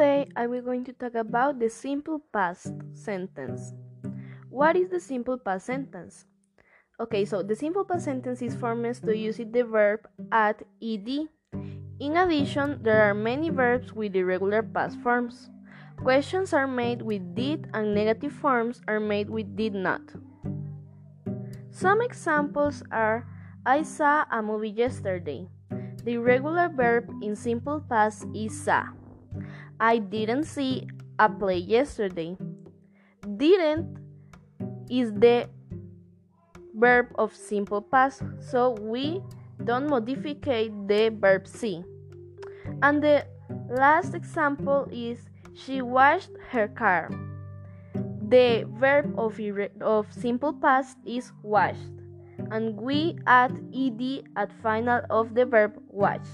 I will going to talk about the simple past sentence. What is the simple past sentence? Okay, so the simple past sentence is formed to use the verb at ed. In addition, there are many verbs with irregular past forms. Questions are made with did and negative forms are made with did not. Some examples are I saw a movie yesterday. The irregular verb in simple past is saw. I didn't see a play yesterday. Didn't is the verb of simple past, so we don't modify the verb see. And the last example is she washed her car. The verb of, of simple past is washed, and we add ed at final of the verb wash.